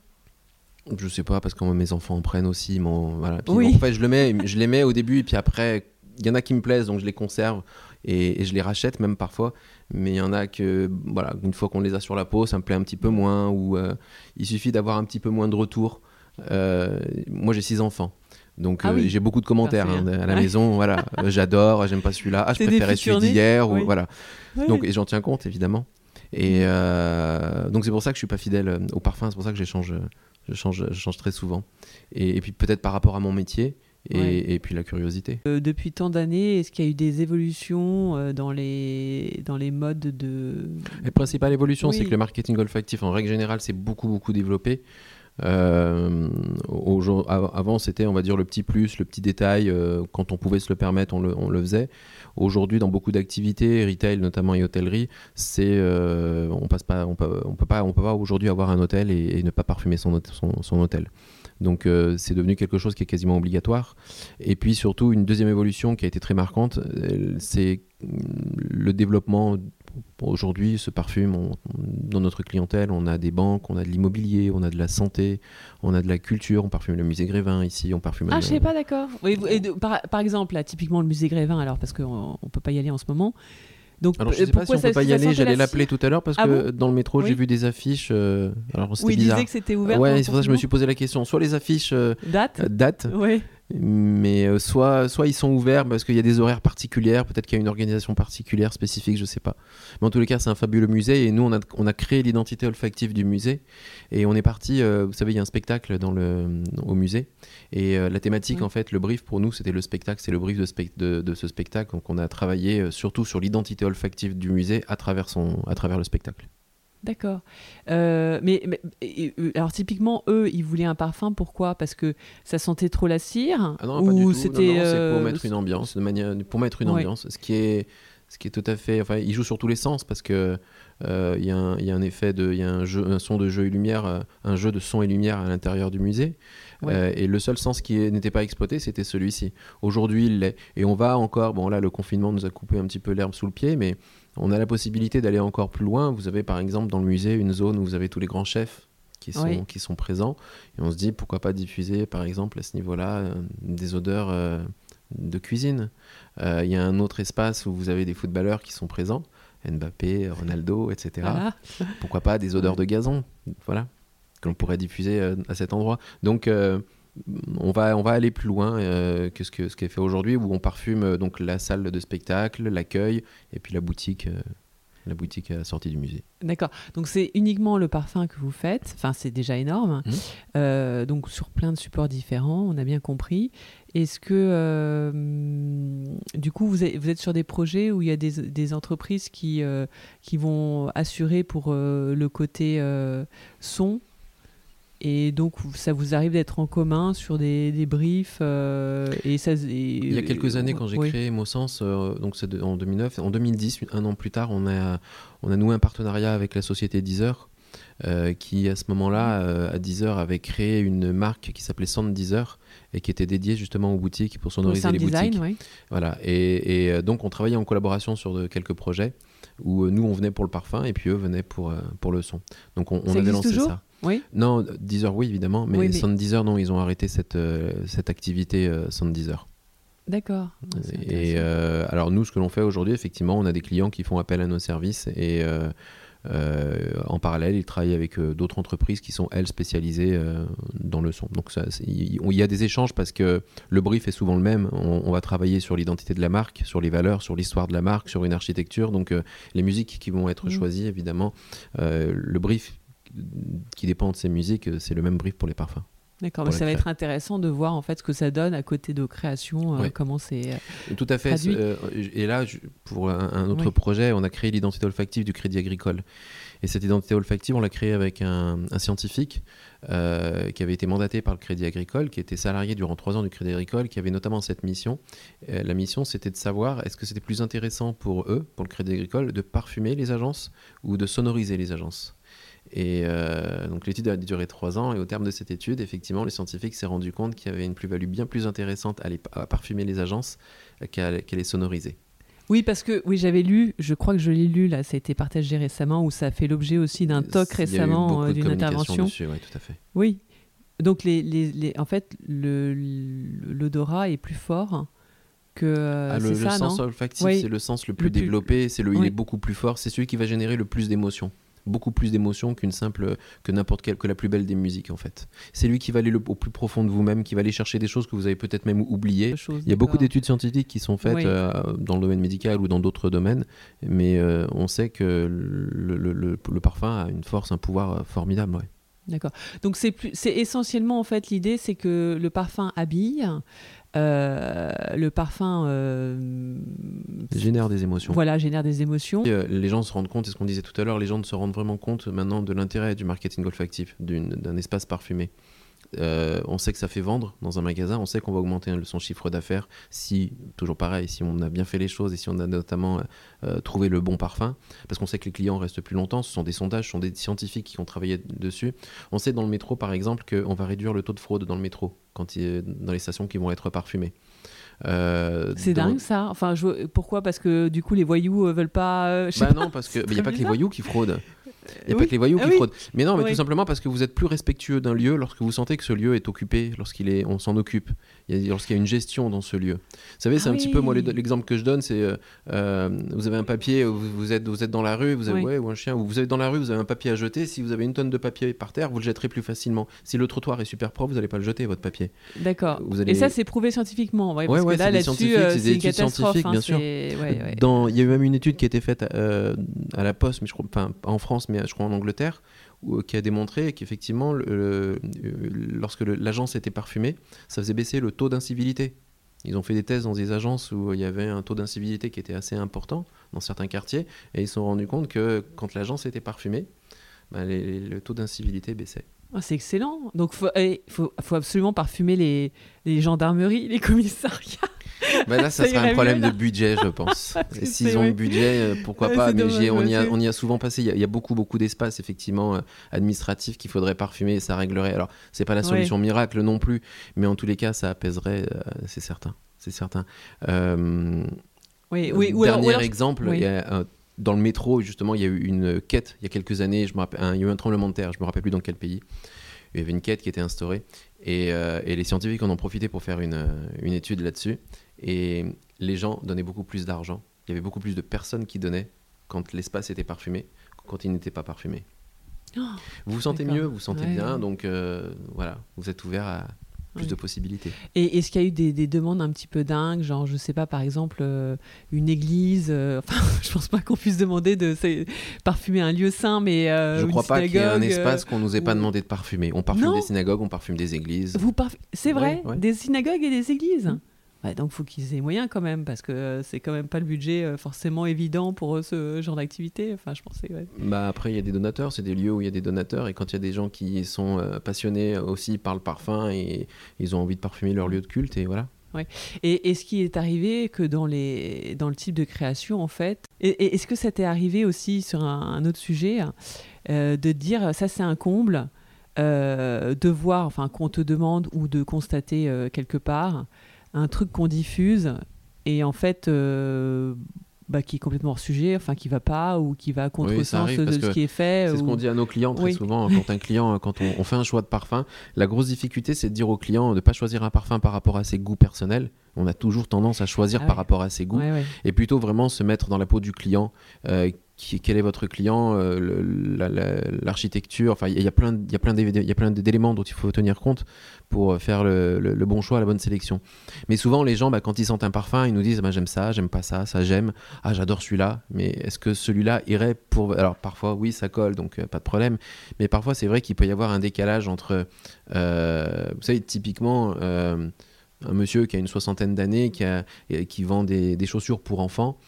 Je sais pas parce que mes enfants en prennent aussi, m'en- voilà. Puis, Oui. En fait, je le mets, je les mets au début, et puis après, il y en a qui me plaisent, donc je les conserve et, et je les rachète même parfois. Mais il y en a que, voilà, une fois qu'on les a sur la peau, ça me plaît un petit peu moins, ou euh, il suffit d'avoir un petit peu moins de retour. Euh, moi, j'ai six enfants. Donc Ah euh, j'ai beaucoup de commentaires Ah, hein, à la Ouais. maison, voilà, j'adore, j'aime pas celui-là, ah je préférais celui d'hier, ou voilà. Donc et j'en tiens compte évidemment. Et euh, donc c'est pour ça que je suis pas fidèle au parfum, c'est pour ça que je change, je change, je change très souvent. Et, et puis peut-être par rapport à mon métier et, Ouais. et puis la curiosité. Euh, depuis tant d'années, est-ce qu'il y a eu des évolutions euh, dans, les, dans les modes de. La principale évolution, c'est que le marketing olfactif, en règle générale, s'est beaucoup, beaucoup développé. Euh, au avant, c'était, on va dire, le petit plus, le petit détail. euh, quand on pouvait se le permettre, on le, on le faisait. Aujourd'hui, dans beaucoup d'activités, retail notamment et hôtellerie, c'est, euh, on passe pas, on peut, on peut pas, on peut pas aujourd'hui avoir un hôtel et, et ne pas parfumer son, son hôtel. Donc, euh, c'est devenu quelque chose qui est quasiment obligatoire. Et puis surtout, une deuxième évolution qui a été très marquante, euh, c'est mm, le développement Aujourd'hui, ce parfum, on- dans notre clientèle, on a des banques, on a de l'immobilier, on a de la santé, on a de la culture, on parfume le musée Grévin ici, on parfume. Ah, le- je sais pas, d'accord. Oui, par, par exemple, là, typiquement le musée Grévin, alors parce qu'on ne peut pas y aller en ce moment. Donc, Alors, je euh, sais pas si on ça- peut pas y aller, j'allais la l'appeler tout à l'heure parce Ah que dans le métro, j'ai vu des affiches. euh, alors, c'était bizarre. disait que c'était ouvert. ouais, c'est pour ça que je me suis posé la question. Soit les affiches euh, Date datent, Oui. Mais euh, soit, soit ils sont ouverts parce qu'il y a des horaires particulières, peut-être qu'il y a une organisation particulière, spécifique, je sais pas. Mais en tous les cas, c'est un fabuleux musée et nous, on a, on a créé l'identité olfactive du musée et on est parti, euh, vous savez, il y a un spectacle dans le, au musée et euh, la thématique, en fait, le brief pour nous, c'était le spectacle, c'est le brief de, spec- de, de ce spectacle. Donc on a travaillé surtout sur l'identité olfactive du musée à travers, son, à travers le spectacle. D'accord. Euh, mais, mais- et- et- alors typiquement, eux, ils voulaient un parfum. Pourquoi? Parce que ça sentait trop la cire Ah non, pas du tout. Non, c'était c'est euh, pour mettre une ambiance, de manière, pour mettre une Ouais. ambiance. Ce qui est, Ce qui est tout à fait. Enfin, il joue sur tous les sens parce que euh, il y, a un effet de, il y a un, jeu, un son de jeu et lumière, euh, un jeu de son et lumière à l'intérieur du musée. Euh, et le seul sens qui n'était pas exploité, c'était celui-ci. Aujourd'hui, il l'est. Et on va encore. Bon, là, le confinement nous a coupé un petit peu l'herbe sous le pied, mais on a la possibilité d'aller encore plus loin. Vous avez par exemple dans le musée une zone où vous avez tous les grands chefs qui sont, qui sont présents. Et on se dit pourquoi pas diffuser par exemple à ce niveau-là des odeurs de cuisine. Il y a un autre espace où vous avez des footballeurs qui sont présents. Mbappé, Ronaldo, etc. Pourquoi pas des odeurs de gazon, voilà, qu'on pourrait diffuser euh, à cet endroit. Donc euh, on va, on va aller plus loin euh, que ce que ce qui est fait aujourd'hui, où on parfume donc la salle de spectacle, l'accueil et puis la boutique la boutique à la sortie du musée. D'accord. Donc c'est uniquement le parfum que vous faites. Enfin, c'est déjà énorme. Mmh. Euh, donc sur plein de supports différents, on a bien compris. Est-ce que euh, du coup vous êtes, vous êtes, sur des projets où il y a des, des entreprises qui, euh, qui vont assurer pour le côté son? Et donc, ça vous arrive d'être en commun sur des, des briefs euh, et ça, Il y a quelques années, quand j'ai créé Mosens, euh, donc c'est en 2009, en 2010, un an plus tard, on a, on a noué un partenariat avec la société Deezer. Euh, qui à ce moment-là, à Deezer, avait créé une marque qui s'appelait Sound Deezer et qui était dédiée justement aux boutiques pour sonoriser les boutiques. Voilà. Et, et, donc on travaillait en collaboration sur quelques projets où nous on venait pour le parfum et puis eux venaient pour, pour le son. Donc on, on avait lancé ça. Oui. Non, Deezer, oui, évidemment, mais oui, mais... Deezer, non, ils ont arrêté cette, euh, cette activité euh, Deezer. D'accord. Et euh, alors, nous, ce que l'on fait aujourd'hui, effectivement, on a des clients qui font appel à nos services et euh, en parallèle, ils travaillent avec d'autres entreprises qui sont, elles, spécialisées dans le son. Donc, il y a des échanges parce que le brief est souvent le même. On, va travailler sur l'identité de la marque, sur les valeurs, sur l'histoire de la marque, sur une architecture. Donc, les musiques qui vont être mmh. choisies, évidemment, le brief qui dépend de ces musiques, euh, c'est le même brief pour les parfums. D'accord, mais ça va être intéressant de voir en fait ce que ça donne à côté de création, euh, comment c'est. Euh, Tout à fait. et là, pour un, autre projet, on a créé l'identité olfactive du Crédit Agricole. Et cette identité olfactive, on l'a créée avec un, scientifique qui avait été mandaté par le Crédit Agricole, qui était salarié durant trois ans du Crédit Agricole, qui avait notamment cette mission. la mission, c'était de savoir est-ce que c'était plus intéressant pour eux, pour le Crédit Agricole, de parfumer les agences ou de sonoriser les agences? Et euh, donc l'étude a duré trois ans et au terme de cette étude, effectivement, les scientifiques s'est rendu compte qu'il y avait une plus-value bien plus intéressante à, les, parfumer les agences qu'à les sonoriser. Oui, parce que oui, j'avais lu, je crois que je l'ai lu là, ça a été partagé récemment ou ça a fait l'objet aussi d'un talk récemment euh, d'une intervention. Dessus, tout à fait. Oui, donc les, les, les en fait l'odorat est plus fort. Que, euh, ah, le, ça, sens olfactif, c'est le sens le plus, développé, c'est le, il est beaucoup plus fort, c'est celui qui va générer le plus d'émotions beaucoup plus d'émotions qu'une simple que n'importe quelle que la plus belle des musiques en fait. C'est lui qui va aller au plus profond de vous-même, qui va aller chercher des choses que vous avez peut-être même oubliées. Il y a beaucoup d'études scientifiques qui sont faites euh, dans le domaine médical ou dans d'autres domaines, mais euh, on sait que le, le, parfum a une force, un pouvoir euh, formidable. D'accord. Donc c'est essentiellement en fait l'idée, c'est que le parfum habille. Euh, le parfum euh, génère des émotions. Voilà, génère des émotions. Euh, les gens se rendent compte, et ce qu'on disait tout à l'heure, les gens se rendent vraiment compte maintenant de l'intérêt du marketing olfactif, d'un espace parfumé. Euh, on sait que ça fait vendre dans un magasin, on sait qu'on va augmenter son chiffre d'affaires si, toujours pareil, si on a bien fait les choses et si on a notamment euh, trouvé le bon parfum, parce qu'on sait que les clients restent plus longtemps, ce sont des sondages, ce sont des scientifiques qui ont travaillé dessus. On sait dans le métro, par exemple, qu'on va réduire le taux de fraude dans le métro, quand il, dans les stations qui vont être parfumées. Euh, c'est dingue ça. Enfin, pourquoi? Parce que du coup, les voyous veulent pas. bah non, parce qu'il n'y a pas que les voyous qui fraudent. Il n'y a pas que les voyous ah qui fraudent. Mais non, mais tout simplement parce que vous êtes plus respectueux d'un lieu lorsque vous sentez que ce lieu est occupé, lorsqu'il est, on s'en occupe, lorsqu'il y a une gestion dans ce lieu. Vous savez, c'est un ah petit peu, moi, l'exemple que je donne, c'est euh, euh, vous avez un papier, vous, êtes, vous êtes dans la rue, vous avez, ou un chien, ou vous êtes dans la rue, vous avez un papier à jeter. Si vous avez une tonne de papier par terre, vous le jetterez plus facilement. Si le trottoir est super propre, vous n'allez pas le jeter, votre papier. D'accord. Et ça, c'est prouvé scientifiquement. Ouais, parce que là, là-dessus, euh, c'est une catastrophe. Hein, bien sûr. Il y a eu même une étude qui a été faite à la Poste, mais je crois, pas en France, mais je crois en Angleterre euh, qui a démontré qu'effectivement, lorsque l'agence était parfumée, ça faisait baisser le taux d'incivilité. Ils ont fait des tests dans des agences où il y avait un taux d'incivilité qui était assez important dans certains quartiers, et ils se sont rendus compte que quand l'agence était parfumée, bah, le taux d'incivilité baissait. Ah, c'est excellent. Donc, il faut, faut, absolument parfumer les gendarmeries, les commissariats. Bah là, ça, Ça sera irait un problème de budget, je pense. Et S'ils ont le budget, euh, pourquoi Ouais, pas. Mais dommage, on, y a, on y a souvent passé. Il y a, il y a beaucoup, beaucoup d'espace, effectivement, euh, administratif qu'il faudrait parfumer et ça réglerait. Alors, c'est pas la Ouais. solution miracle non plus, mais en tous les cas, ça apaiserait, euh, c'est certain. C'est certain. Euh, Oui, oui, ou alors- dernier alors- exemple, oui. il y a, dans le métro, justement, il y a eu une quête il y a quelques années. Je me rappelle, un- il y a eu un tremblement de terre. Je me rappelle plus dans quel pays. Il y avait une quête qui était instaurée et, et les scientifiques en ont profité pour faire une, une étude là-dessus. Et les gens donnaient beaucoup plus d'argent. Il y avait beaucoup plus de personnes qui donnaient quand l'espace était parfumé que quand il n'était pas parfumé. Oh, Vous vous sentez mieux, vous vous sentez Ouais, bien, ouais. donc euh, voilà, vous êtes ouvert à plus Ouais. de possibilités. Et est-ce qu'il y a eu des, des demandes un petit peu dingues, genre, je sais pas, par exemple, euh, une église, euh, enfin, je pense pas qu'on puisse demander de parfumer un lieu saint, mais euh, Je une crois pas qu'il y ait un espace qu'on nous ait pas demandé de parfumer. On parfume Non. des synagogues, on parfume des églises. Vous parf- C'est vrai, des synagogues et des églises? Ouais, donc faut qu'ils aient moyens quand même, parce que euh, c'est quand même pas le budget euh, forcément évident pour eux, ce genre d'activité. Enfin, je pensais, ouais. Bah après, il y a des donateurs, c'est des lieux où il y a des donateurs, et quand il y a des gens qui sont euh, passionnés aussi par le parfum et ils ont envie de parfumer leur lieu de culte, et voilà. Et, et ce qui est arrivé que dans, les, dans le type de création, en fait, et, et est-ce que ça t'est arrivé aussi sur un, un autre sujet, euh, de dire ça c'est un comble, de voir, enfin qu'on te demande ou de constater quelque part un truc qu'on diffuse et en fait euh, bah, qui est complètement hors sujet, enfin qui va pas ou qui va à contresens de ce qui est fait. C'est ce qu'on dit à nos clients très Oui. souvent. Quand un client, quand on, on fait un choix de parfum, la grosse difficulté, c'est de dire au client de ne pas choisir un parfum par rapport à ses goûts personnels. On a toujours tendance à choisir Ah par rapport à ses goûts. Ouais, ouais. et plutôt vraiment se mettre dans la peau du client. euh, quel est votre client, euh, l'architecture, enfin il y a plein, il y a plein d'éléments dont il faut tenir compte pour euh, faire le, bon choix, la bonne sélection. Mais souvent les gens, bah, quand ils sentent un parfum, ils nous disent bah, j'aime ça, j'aime pas ça, ça j'aime, ah j'adore celui-là, mais est-ce que celui-là irait pour... Alors parfois oui ça colle, donc euh, pas de problème, mais parfois c'est vrai qu'il peut y avoir un décalage entre, vous savez typiquement... un monsieur qui a une soixantaine d'années, qui, qui vend des chaussures pour enfants,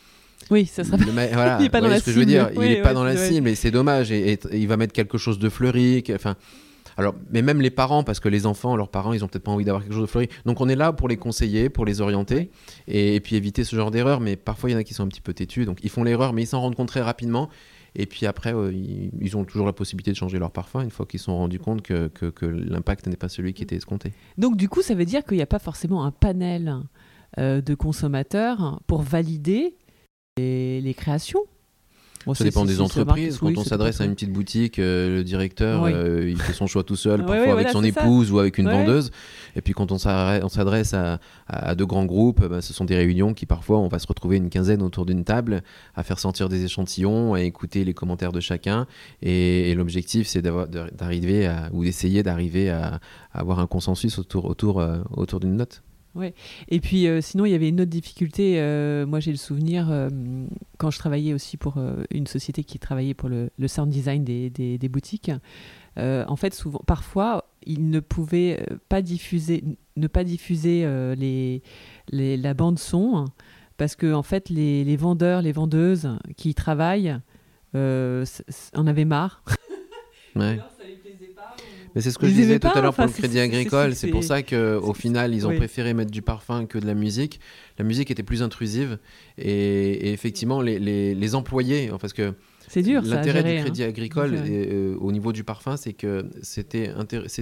Oui, ça serait le voilà, Il est pas dans la ce que je veux dire. Oui, il est pas dans la cible et c'est dommage. Et, et- et il va mettre quelque chose de fleuri. Enfin, alors, mais même les parents, parce que les enfants, leurs parents, ils ont peut-être pas envie d'avoir quelque chose de fleuri. Donc on est là pour les conseiller, pour les orienter et, et puis éviter ce genre d'erreur. Mais parfois il y en a qui sont un petit peu têtus, donc ils font l'erreur, mais ils s'en rendent compte très rapidement. Et puis après, euh, ils, ils ont toujours la possibilité de changer leur parfum une fois qu'ils se sont rendus compte que, que- que l'impact n'est pas celui qui était escompté. Donc du coup, ça veut dire qu'il n'y a pas forcément un panel euh, de consommateurs pour valider les, les créations. Bon, Ça dépend des entreprises. Quand oui, on s'adresse à une petite boutique, euh, le directeur, Oui. euh, il fait son choix tout seul, parfois ouais, avec voilà, son ça. épouse ou avec une Ouais. vendeuse. Et puis quand on s'adresse à, à de grands groupes, bah, ce sont des réunions qui parfois on va se retrouver une quinzaine autour d'une table à faire sentir des échantillons, à écouter les commentaires de chacun. Et, et l'objectif, c'est d'arriver ou d'essayer d'arriver à, à avoir un consensus autour, autour, euh, autour d'une note. Et puis euh, sinon, il y avait une autre difficulté. euh, moi, j'ai le souvenir euh, quand je travaillais aussi pour une société qui travaillait pour le, le sound design des, des- des boutiques. en fait, souvent, parfois, ils ne pouvaient pas diffuser, ne pas diffuser les, les- la bande son parce que en fait, les, les vendeurs, les vendeuses qui y travaillent en avaient marre. Ouais. Mais c'est ce que Ils je disais tout pas, à l'heure pour le Crédit Agricole. c'est- pour ça qu'au final, ils ont oui. préféré mettre du parfum que de la musique. La musique était plus intrusive. Et, et effectivement, les, les- les employés, parce que C'est dur, l'intérêt du hein. Crédit Agricole gérer. et, euh, au niveau du parfum, c'est que c'était,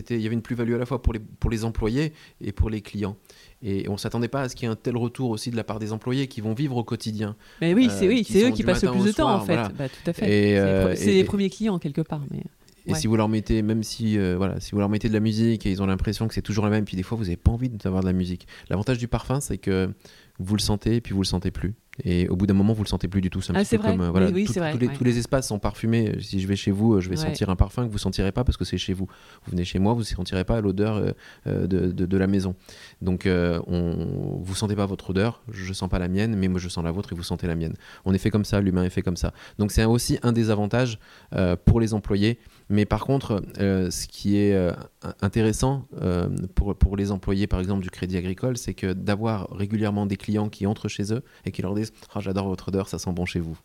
il y avait une plus-value à la fois pour les, pour les employés et pour les clients. Et on s'attendait pas à ce qu'il y ait un tel retour aussi de la part des employés qui vont vivre au quotidien. Mais oui, c'est euh, oui, c'est eux qui passent le plus de temps, soir, en fait. voilà. Bah, tout à fait. C'est les euh, les premiers clients, quelque part. Mais... Et Ouais. si vous leur mettez, même si, euh, voilà, si vous leur mettez de la musique et ils ont l'impression que c'est toujours la même, puis des fois vous n'avez pas envie d'avoir de la musique. L'avantage du parfum, c'est que vous le sentez et puis vous le sentez plus. Et au bout d'un moment, vous le sentez plus du tout. C'est un Ah, petit peu vrai. comme euh, voilà, Oui, oui, tout- c'est vrai, tous, les, ouais. tous les espaces sont parfumés. Si je vais chez vous, euh, je vais Ouais. sentir un parfum que vous sentirez pas parce que c'est chez vous. Vous venez chez moi, vous ne sentirez pas l'odeur euh, de, de- de la maison. Donc, euh, on, vous sentez pas votre odeur, je sens pas la mienne, mais moi je sens la vôtre et vous sentez la mienne. On est fait comme ça, l'humain est fait comme ça. Donc, c'est aussi un des avantages pour les employés. Mais par contre, euh, ce qui est euh, intéressant euh, pour, pour les employés, par exemple, du Crédit Agricole, c'est que d'avoir régulièrement des clients qui entrent chez eux et qui leur disent Ah, J'adore votre odeur, ça sent bon chez vous.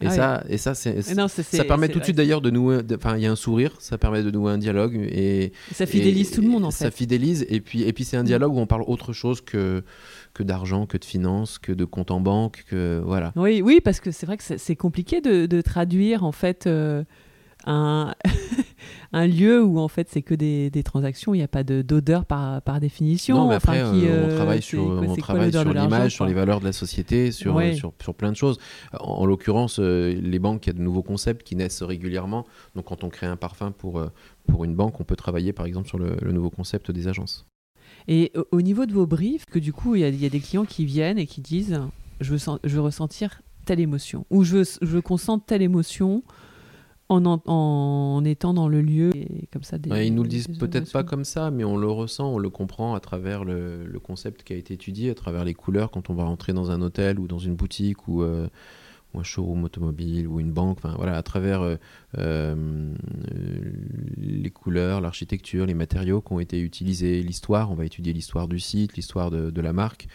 Et Ah ça, et ça, Et non, ça permet tout de suite d'ailleurs de nouer. Enfin, il y a un sourire, ça permet de nouer un dialogue et Ça fidélise et- tout le monde en Ça fait. fidélise et puis et puis c'est un dialogue où on parle autre chose que que d'argent, que de finances, que de compte en banque, que voilà. Oui, oui, parce que c'est vrai que c'est c'est compliqué de, de traduire en fait euh, un, un lieu où en fait c'est que des, des transactions, il n'y a pas de- d'odeur par, par définition. Non, mais enfin, après, qui, euh, euh, on travaille c'est sur, quoi- on c'est quoi travaille sur l'image, sur les valeurs de la société, sur, Ouais. euh, sur, sur plein de choses. En, en l'occurrence, euh, les banques, il y a de nouveaux concepts qui naissent régulièrement. Donc, quand on crée un parfum pour, euh, pour une banque, on peut travailler par exemple sur le, le nouveau concept des agences. Et au- au niveau de vos briefs, que du coup, il y, a- il y a des clients qui viennent et qui disent je veux, je veux ressentir telle émotion, ou je veux, je veux qu'on sente telle émotion en, en, en étant dans le lieu. Et comme ça, des, Ouais, ils nous le disent peut-être pas comme ça, mais on le ressent, on le comprend à travers le, le concept qui a été étudié, à travers les couleurs quand on va rentrer dans un hôtel ou dans une boutique ou, euh, ou un showroom automobile ou une banque. Enfin voilà, à travers euh, euh, les couleurs, l'architecture, les matériaux qui ont été utilisés, l'histoire. On va étudier l'histoire du site, l'histoire de, de la marque.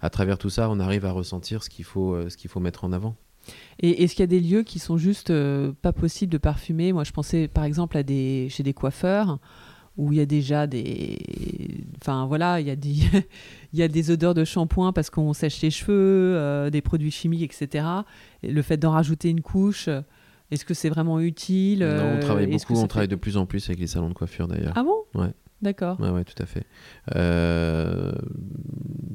À travers tout ça, on arrive à ressentir ce qu'il faut, ce qu'il faut mettre en avant. Et est-ce qu'il y a des lieux qui sont juste euh, pas possibles de parfumer? Moi, je pensais par exemple à des, chez des coiffeurs où il y a déjà des. Enfin voilà, il y, a des... il y a des odeurs de shampoing parce qu'on sèche les cheveux, euh, des produits chimiques, etc. Et le fait d'en rajouter une couche, euh, est-ce que c'est vraiment utile? Non, euh, on travaille est-ce que beaucoup, on travaille de plus en plus avec les salons de coiffure d'ailleurs. Ah bon? Ouais. D'accord. Ouais, ouais, tout à fait. Euh,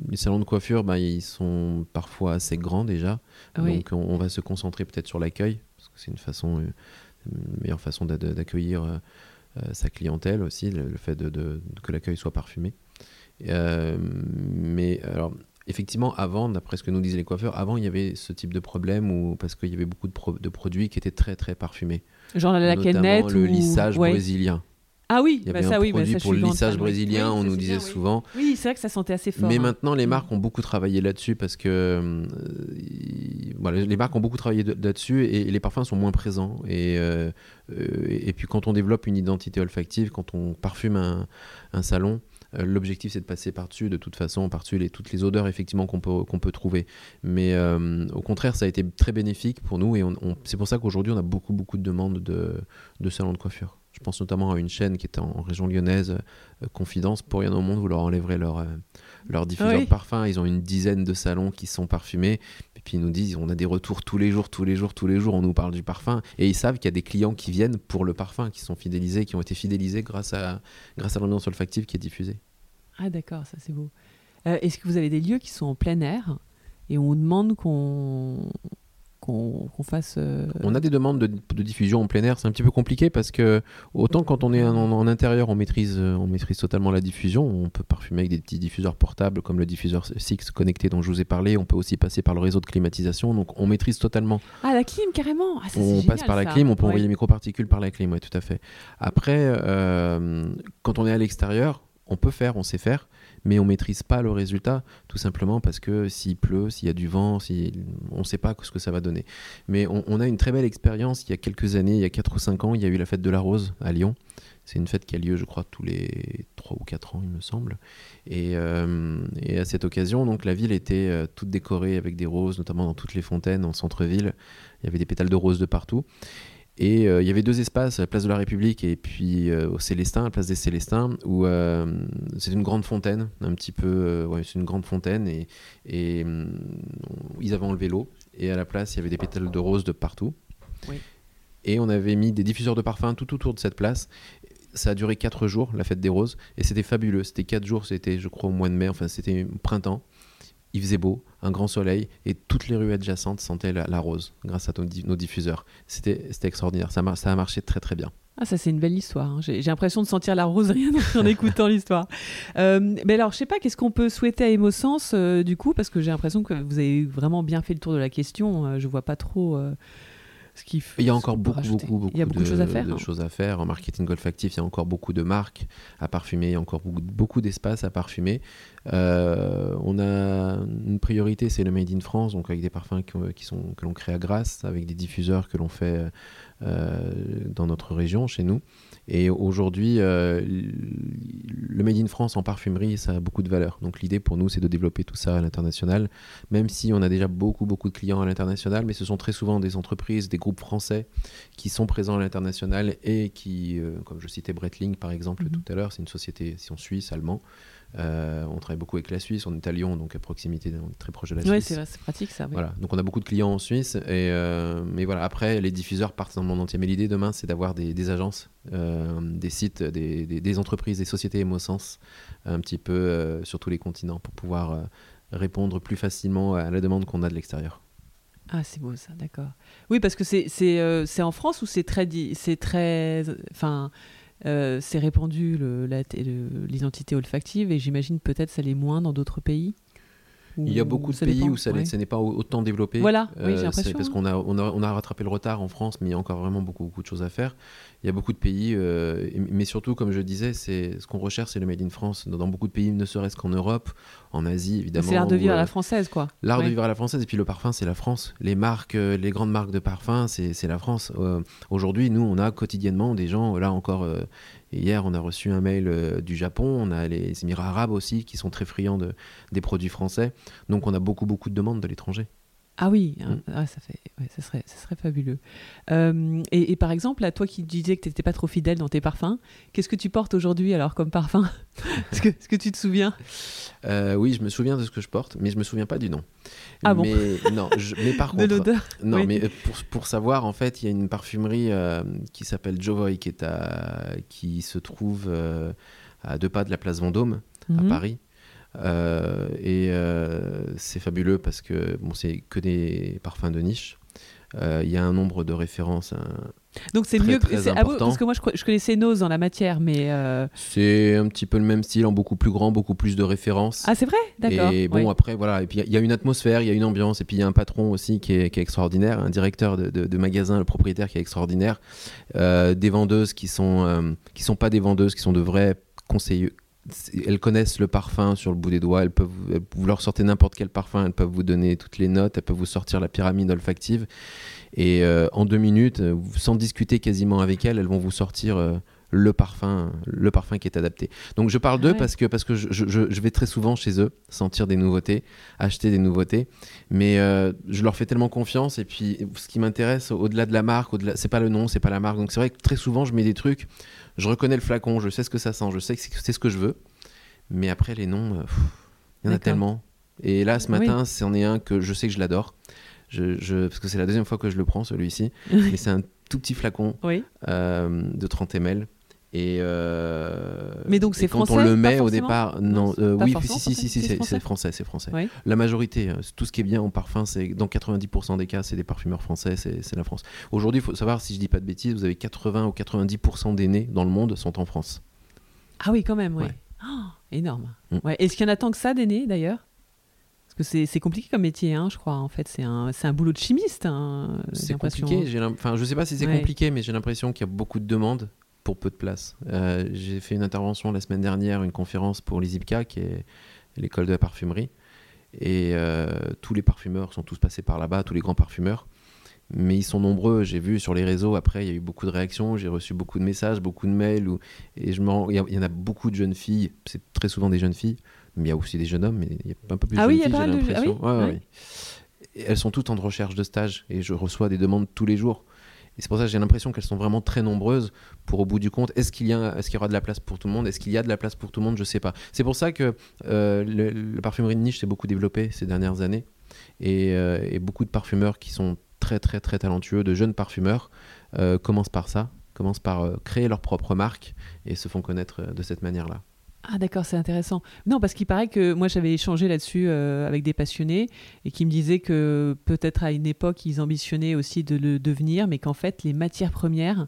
les salons de coiffure, bah, ils sont parfois assez grands déjà. Ah Oui. Donc, on, on va se concentrer peut-être sur l'accueil, parce que c'est une façon, euh, une meilleure façon d'a- d'accueillir euh, sa clientèle aussi, le, le fait de, de- que l'accueil soit parfumé. Euh, mais alors, effectivement, avant, d'après ce que nous disaient les coiffeurs, avant, il y avait ce type de problème où, parce qu'il y avait beaucoup de, pro- de produits qui étaient très, très parfumés. Genre la Notamment cannette le ou... lissage ouais. brésilien. Ah oui, Il y bah avait ça un oui, bah produit ça, pour le lissage brésilien, Oui, on nous disait bien, souvent. Oui, c'est vrai que ça sentait assez fort. Mais hein. maintenant, les Mm. marques ont beaucoup travaillé là-dessus parce que euh, les marques ont beaucoup travaillé de- là-dessus et, les parfums sont moins présents. Et, euh, euh, et puis, quand on développe une identité olfactive, quand on parfume un, un salon, l'objectif c'est de passer par-dessus, de toute façon, par-dessus les, toutes les odeurs effectivement qu'on peut, qu'on peut trouver. Mais euh, au contraire, ça a été très bénéfique pour nous et on- on- c'est pour ça qu'aujourd'hui, on a beaucoup, beaucoup de demandes de, de salons de coiffure. Je pense notamment à une chaîne qui est en, en région lyonnaise, euh, Confidence. Pour rien au monde, vous leur enlèverez leur, euh, leur diffuseur Oui. de parfum. Ils ont une dizaine de salons qui sont parfumés. Et puis ils nous disent, on a des retours tous les jours, tous les jours, tous les jours, on nous parle du parfum. Et ils savent qu'il y a des clients qui viennent pour le parfum, qui sont fidélisés, qui ont été fidélisés grâce à, grâce à l'ambiance olfactive qui est diffusée. Ah d'accord, ça c'est beau. Euh, Est-ce que vous avez des lieux qui sont en plein air et on demande qu'on qu'on qu'on fasse... euh, On a des demandes de, de diffusion en plein air, c'est un petit peu compliqué parce que autant quand on est en, en intérieur, on maîtrise, euh, on maîtrise totalement la diffusion. On peut parfumer avec des petits diffuseurs portables comme le diffuseur Six connecté dont je vous ai parlé. On peut aussi passer par le réseau de climatisation, donc on maîtrise totalement. Ah la clim carrément ah, ça, on génial, passe par la ça. clim, on peut Ouais. envoyer les microparticules par la clim, oui, tout à fait. Après, euh, quand on est à l'extérieur, on peut faire, on sait faire, mais on maîtrise pas le résultat, tout simplement parce que s'il pleut, s'il y a du vent, on ne sait pas ce que ça va donner. Mais on, a une très belle expérience. Il y a quelques années, il y a 4 ou 5 ans, il y a eu la fête de la rose à Lyon. C'est une fête qui a lieu, je crois, tous les 3 ou 4 ans, il me semble. Et, euh, et à cette occasion, donc, la ville était euh, toute décorée avec des roses, notamment dans toutes les fontaines, en centre-ville. Il y avait des pétales de roses de partout. Et euh, il y avait deux espaces, la place de la République et puis euh, au Célestin, la place des Célestins, où euh, c'est une grande fontaine, un petit peu, ouais, c'est une grande fontaine, et, et hum, ils avaient enlevé l'eau, et à la place, il y avait des pétales de rose de partout. Oui. Et on avait mis des diffuseurs de parfum tout autour de cette place. Ça a duré quatre jours, la fête des roses, et c'était fabuleux. C'était quatre jours, c'était, je crois, au mois de mai, enfin, c'était printemps. Il faisait beau, un grand soleil, et toutes les rues adjacentes sentaient la, la rose grâce à nos, di- nos diffuseurs. C'était extraordinaire, ça, a marché très très bien. Ah, ça, c'est une belle histoire. hein. J'ai l'impression de sentir la rose rien en écoutant l'histoire. Euh, mais alors, je sais pas, qu'est-ce qu'on peut souhaiter à Émosens, euh, du coup, parce que j'ai l'impression que vous avez vraiment bien fait le tour de la question. Euh, je vois pas trop euh, ce. Il y a encore beaucoup, rajouter. beaucoup, beaucoup, Il y a beaucoup de, choses à faire. hein. choses à faire. En marketing olfactif, il y a encore beaucoup de marques à parfumer, il y a encore beaucoup, beaucoup d'espace à parfumer. Euh, on a une priorité, c'est le Made in France, donc avec des parfums qui, qui sont, que l'on crée à Grasse, avec des diffuseurs que l'on fait dans notre région, chez nous. Et aujourd'hui, le Made in France en parfumerie, ça a beaucoup de valeur. Donc l'idée pour nous, c'est de développer tout ça à l'international, même si on a déjà beaucoup, beaucoup de clients à l'international, mais ce sont très souvent des entreprises, des groupes français qui sont présents à l'international et qui, comme je citais Breitling par exemple mhm. tout à l'heure, c'est une société, si on suisse, allemand, euh, on travaille beaucoup avec la Suisse, on est à Lyon, donc à proximité, on est très proche de la Suisse. Oui, c'est pratique ça. Voilà, donc on a beaucoup de clients en Suisse, et, euh, mais voilà, après les diffuseurs partent dans le monde entier. Mais l'idée demain, c'est d'avoir des, agences, euh, des sites, des, entreprises, des sociétés Émosens, un petit peu sur tous les continents pour pouvoir répondre plus facilement à la demande qu'on a de l'extérieur. Ah, c'est beau ça, d'accord. Oui, parce que c'est en France ou c'est très. C'est très. Enfin euh, c'est répandu l'identité olfactive et j'imagine peut-être ça l'est moins dans d'autres pays. Il y a beaucoup de pays où ça, n'est pas autant développé. Voilà, oui, j'ai euh, l'impression. Parce qu'on a, on a, on a, rattrapé le retard en France, mais il y a encore vraiment beaucoup, beaucoup de choses à faire. Il y a beaucoup de pays, euh, mais surtout, comme je disais, c'est ce qu'on recherche, c'est le Made in France. Dans beaucoup de pays, ne serait-ce qu'en Europe, en Asie, évidemment. C'est l'art de vivre à la française, quoi. L'art de vivre à la française, et puis le parfum, c'est la France. Les marques, les grandes marques de parfum, c'est la France. Aujourd'hui, nous, on a quotidiennement des gens, là encore, hier, on a reçu un mail euh, du Japon, on a les Émirats arabes aussi qui sont très friands de, des produits français. Donc on a beaucoup, beaucoup de demandes de l'étranger. Ah oui, hein, mm. ah, ça, fait, ça, serait, ça serait fabuleux. Euh, et, par exemple, à toi qui disais que tu n'étais pas trop fidèle dans tes parfums, qu'est-ce que tu portes aujourd'hui alors comme parfum Est-ce que, que, tu te souviens? Euh, Oui, je me souviens de ce que je porte, mais je me souviens pas du nom. Ah mais, non, mais par contre, de l'odeur. Non, mais euh, pour, pour, savoir, en fait, il y a une parfumerie qui s'appelle Jovoy qui, est à, qui se trouve à deux pas de la place Vendôme, à mhm. Paris. Euh, et euh, c'est fabuleux parce que bon, c'est que des parfums de niche. Euh, il y a un nombre de références. Donc c'est mieux que c'est parce que moi je, je, connaissais Nose dans la matière, mais c'est un petit peu le même style en beaucoup plus grand, beaucoup plus de références. Ah c'est vrai, d'accord. Et bon après voilà, et puis il y, a une atmosphère, il y a une ambiance, et puis il y a un patron aussi qui est, qui est extraordinaire, un directeur de, de, magasin, le propriétaire qui est extraordinaire, des vendeuses qui sont qui sont pas des vendeuses, qui sont de vrais conseillers elles connaissent le parfum sur le bout des doigts, elles peuvent, vous leur sortez n'importe quel parfum, elles peuvent vous donner toutes les notes, elles peuvent vous sortir la pyramide olfactive. Et euh, en deux minutes, euh, sans discuter quasiment avec elles, elles vont vous sortir euh, le parfum, le parfum qui est adapté. Donc je parle d'eux parce que, parce que je, je, vais très souvent chez eux sentir des nouveautés, acheter des nouveautés, mais je leur fais tellement confiance. Et puis ce qui m'intéresse au-delà de la marque, au-delà, c'est pas le nom, c'est pas la marque. Donc c'est vrai que très souvent je mets des trucs je reconnais le flacon, je sais ce que ça sent, je sais que c'est ce que je veux. Mais après, les noms, euh, il y en a tellement. Et là, ce matin, c'en est un que je sais que je l'adore. Je, parce que c'est la deuxième fois que je le prends, celui-ci. mais c'est un tout petit flacon euh, de 30 ml. Et euh, mais donc c'est français quand on le met au départ non, oui si si si, si c'est français c'est français la majorité tout ce qui est bien en parfum c'est dans 90% des cas c'est des parfumeurs français c'est la France aujourd'hui il faut savoir si je dis pas de bêtises vous avez 80 ou 90% des nés dans le monde sont en France ah oui quand même oui oh, énorme mm. ouais. est-ce qu'il y en a tant que ça des nés d'ailleurs? Parce que c'est compliqué comme métier, hein, je crois. En fait, c'est un, un, boulot de chimiste. Hein, c'est compliqué. Enfin, je sais pas si c'est compliqué, mais j'ai l'impression qu'il y a beaucoup de demandes pour peu de place. Euh, j'ai fait une intervention la semaine dernière, une conférence pour l'ISIPCA, qui est l'école de la parfumerie. Et euh, tous les parfumeurs sont tous passés par là-bas, tous les grands parfumeurs. Mais ils sont nombreux. J'ai vu sur les réseaux, après, il y a eu beaucoup de réactions. J'ai reçu beaucoup de messages, beaucoup de mails. Et je il y, en a beaucoup de jeunes filles. C'est très souvent des jeunes filles. Mais il y a aussi des jeunes hommes. Mais il y a un peu plus ah de oui, jeunes filles, j'ai l'impression. Ah oui, elles sont toutes en recherche de stage. Et je reçois des demandes tous les jours. C'est pour ça que j'ai l'impression qu'elles sont vraiment très nombreuses pour au bout du compte, est-ce qu'il y, est qu'il y aura de la place pour tout le monde? Est-ce qu'il y a de la place pour tout le monde? Je ne sais pas. C'est pour ça que euh, le, la parfumerie de niche s'est beaucoup développée ces dernières années. Euh, et, beaucoup de parfumeurs qui sont très très très talentueux, de jeunes parfumeurs, euh, commencent par ça, commencent par créer leur propre marque et se font connaître de cette manière-là. Ah d'accord, c'est intéressant. Non, parce qu'il paraît que moi j'avais échangé là-dessus euh, avec des passionnés et qui me disaient que peut-être à une époque ils ambitionnaient aussi de le devenir, mais qu'en fait les matières premières,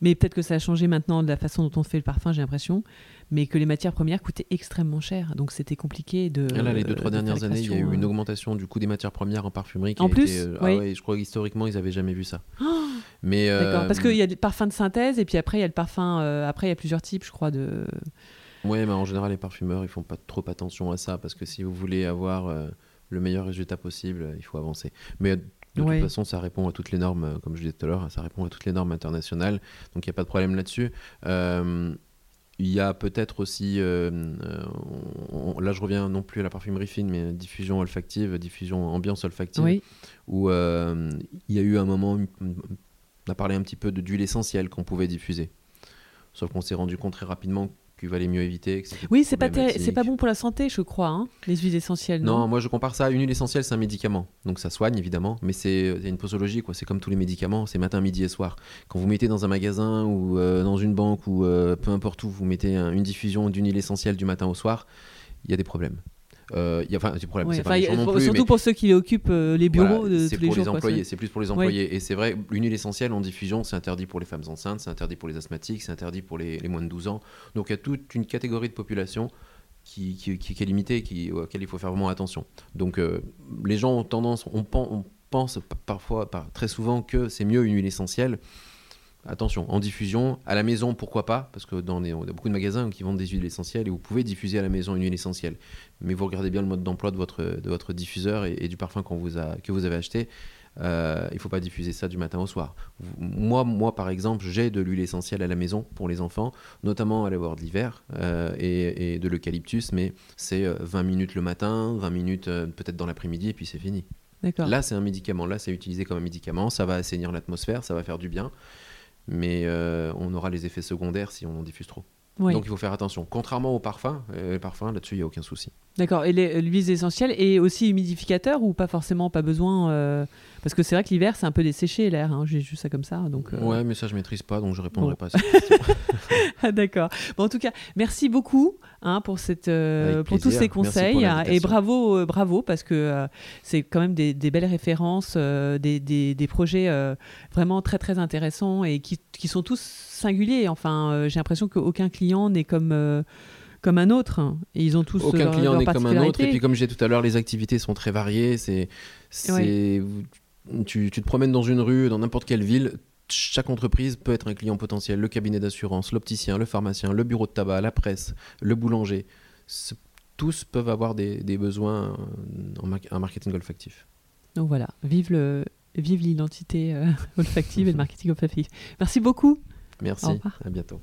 mais peut-être que ça a changé maintenant de la façon dont on fait le parfum, j'ai l'impression, mais que les matières premières coûtaient extrêmement cher, donc c'était compliqué de. Ah là, les deux trois dernières années, il y a eu une euh. augmentation du coût des matières premières en parfumerie. Qui en plus, euh, ah ouais, je crois historiquement ils avaient jamais vu ça. Oh mais d'accord, parce qu'il y a des parfums de synthèse et puis après il y a le parfum, après il y a plusieurs types, je crois de. Oui, mais en général, les parfumeurs, ils font pas trop attention à ça parce que si vous voulez avoir euh, le meilleur résultat possible, il faut avancer. Mais De Ouais. toute façon, ça répond à toutes les normes, euh, comme je disais tout à l'heure, ça répond à toutes les normes internationales. Donc il n'y a pas de problème là-dessus. Euh, il y a peut-être aussi, euh, euh, on- on- là je reviens non plus à la parfumerie fine, mais diffusion olfactive, diffusion ambiance olfactive, Oui, où euh, il y a eu un moment, on a parlé un petit peu de d'huile essentielle qu'on pouvait diffuser. Sauf qu'on s'est rendu compte très rapidement qu'il valait mieux éviter. que oui c'est pas, c'est pas bon pour la santé, je crois, hein, les huiles essentielles. Non, Non, moi je compare ça à une huile essentielle, c'est un médicament. Donc ça soigne évidemment, mais c'est une posologie, quoi. C'est comme tous les médicaments, c'est matin, midi et soir. Quand vous mettez dans un magasin ou euh, dans une banque ou euh, peu importe où, vous mettez un- une diffusion d'une huile essentielle du matin au soir, il y a des problèmes. Euh, y a, enfin, des problèmes, Ouais, pas a- non plus, surtout mais pour ceux qui occupent euh, les bureaux voilà, de c'est tous les jours. les c'est- plus pour les employés. Et c'est vrai, une huile essentielle en diffusion, c'est interdit pour les femmes enceintes, c'est interdit pour les asthmatiques, c'est interdit pour les, les moins de 12 ans. Donc il y a toute une catégorie de population qui, qui, qui- qui est limitée, qui, auquel il faut faire vraiment attention. Donc euh, les gens ont tendance, on, pen- on pense pa- parfois, par- très souvent que c'est mieux une huile essentielle. Attention, en diffusion, à la maison, pourquoi pas Parce que dans les, on a beaucoup de magasins qui vendent des huiles essentielles et vous pouvez diffuser à la maison une huile essentielle. Mais vous regardez bien le mode d'emploi de votre, de votre diffuseur et, et du parfum qu'on vous a, que vous avez acheté. Euh, il ne faut pas diffuser ça du matin au soir. Moi, moi par exemple, j'ai de l'huile essentielle à la maison pour les enfants, notamment à la de l'hiver euh, et, et de l'eucalyptus, mais c'est euh, 20 minutes le matin, 20 minutes euh, peut-être dans l'après-midi et puis c'est fini. Là, c'est un médicament. Là, c'est utilisé comme un médicament. Ça va assainir l'atmosphère, ça va faire du bien. Mais euh, on aura les effets secondaires si on en diffuse trop. Oui. Donc il faut faire attention. Contrairement aux parfums, euh, les parfums, là-dessus, il n'y a aucun souci. D'accord. Et l'huile essentielle est aussi humidificateur ou pas forcément, pas besoin euh, Parce que c'est vrai que l'hiver, c'est un peu desséché l'air. Hein. J'ai juste ça comme ça. Donc, euh, Ouais, mais ça, je maîtrise pas, donc je répondrai Bon. pas à cette question. D'accord. Bon, en tout cas, merci beaucoup hein, pour, cette, euh, pour tous ces conseils. hein, et bravo, euh, bravo, parce que euh, c'est quand même des, des belles références, des, des- des projets vraiment très, très intéressants et qui, qui sont tous singuliers. Enfin, j'ai l'impression qu'aucun client n'est comme, comme un autre. Et ils ont tous Aucun leur- client n'est comme un autre. Et puis, comme je disais tout à l'heure, les activités sont très variées. C'est, c'est, tu, tu te promènes dans une rue, dans n'importe quelle ville. Chaque entreprise peut être un client potentiel. Le cabinet d'assurance, l'opticien, le pharmacien, le bureau de tabac, la presse, le boulanger. Tous peuvent avoir des, des besoins en, mar- en marketing olfactif. Donc voilà, vive le. Vive l'identité euh, olfactive et le marketing olfactif. Merci beaucoup. Merci, à bientôt.